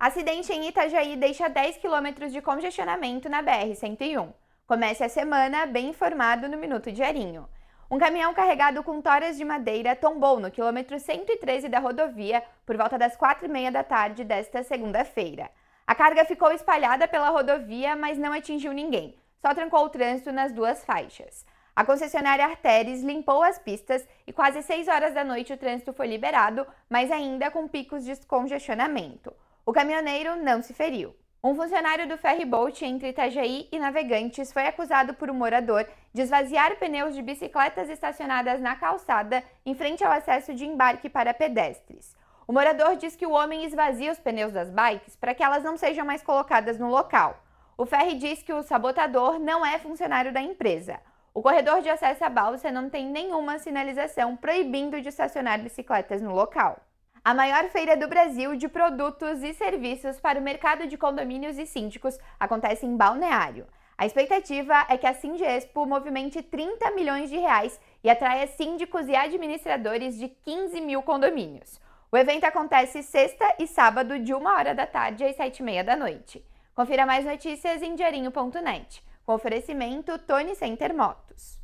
Acidente em Itajaí deixa 10 quilômetros de congestionamento na BR-101. Comece a semana bem informado no Minuto Diarinho. Um caminhão carregado com toras de madeira tombou no quilômetro 113 da rodovia por volta das 4h30 da tarde desta segunda-feira. A carga ficou espalhada pela rodovia, mas não atingiu ninguém, só trancou o trânsito nas duas faixas. A concessionária Arteres limpou as pistas e quase 6 horas da noite o trânsito foi liberado, mas ainda com picos de congestionamento. O caminhoneiro não se feriu. Um funcionário do ferryboat entre Itajaí e Navegantes foi acusado por um morador de esvaziar pneus de bicicletas estacionadas na calçada em frente ao acesso de embarque para pedestres. O morador diz que o homem esvazia os pneus das bikes para que elas não sejam mais colocadas no local. O ferry diz que o sabotador não é funcionário da empresa. O corredor de acesso à balsa não tem nenhuma sinalização proibindo de estacionar bicicletas no local a maior feira do Brasil de produtos e serviços para o mercado de condomínios e síndicos acontece em Balneário. A expectativa é que a Sindexpo movimente 30 milhões de reais e atraia síndicos e administradores de 15 mil condomínios. O evento acontece sexta e sábado, de 1 hora da tarde às 7 e meia da noite. Confira mais notícias em diarinho.net. Com oferecimento Tony Center Motos.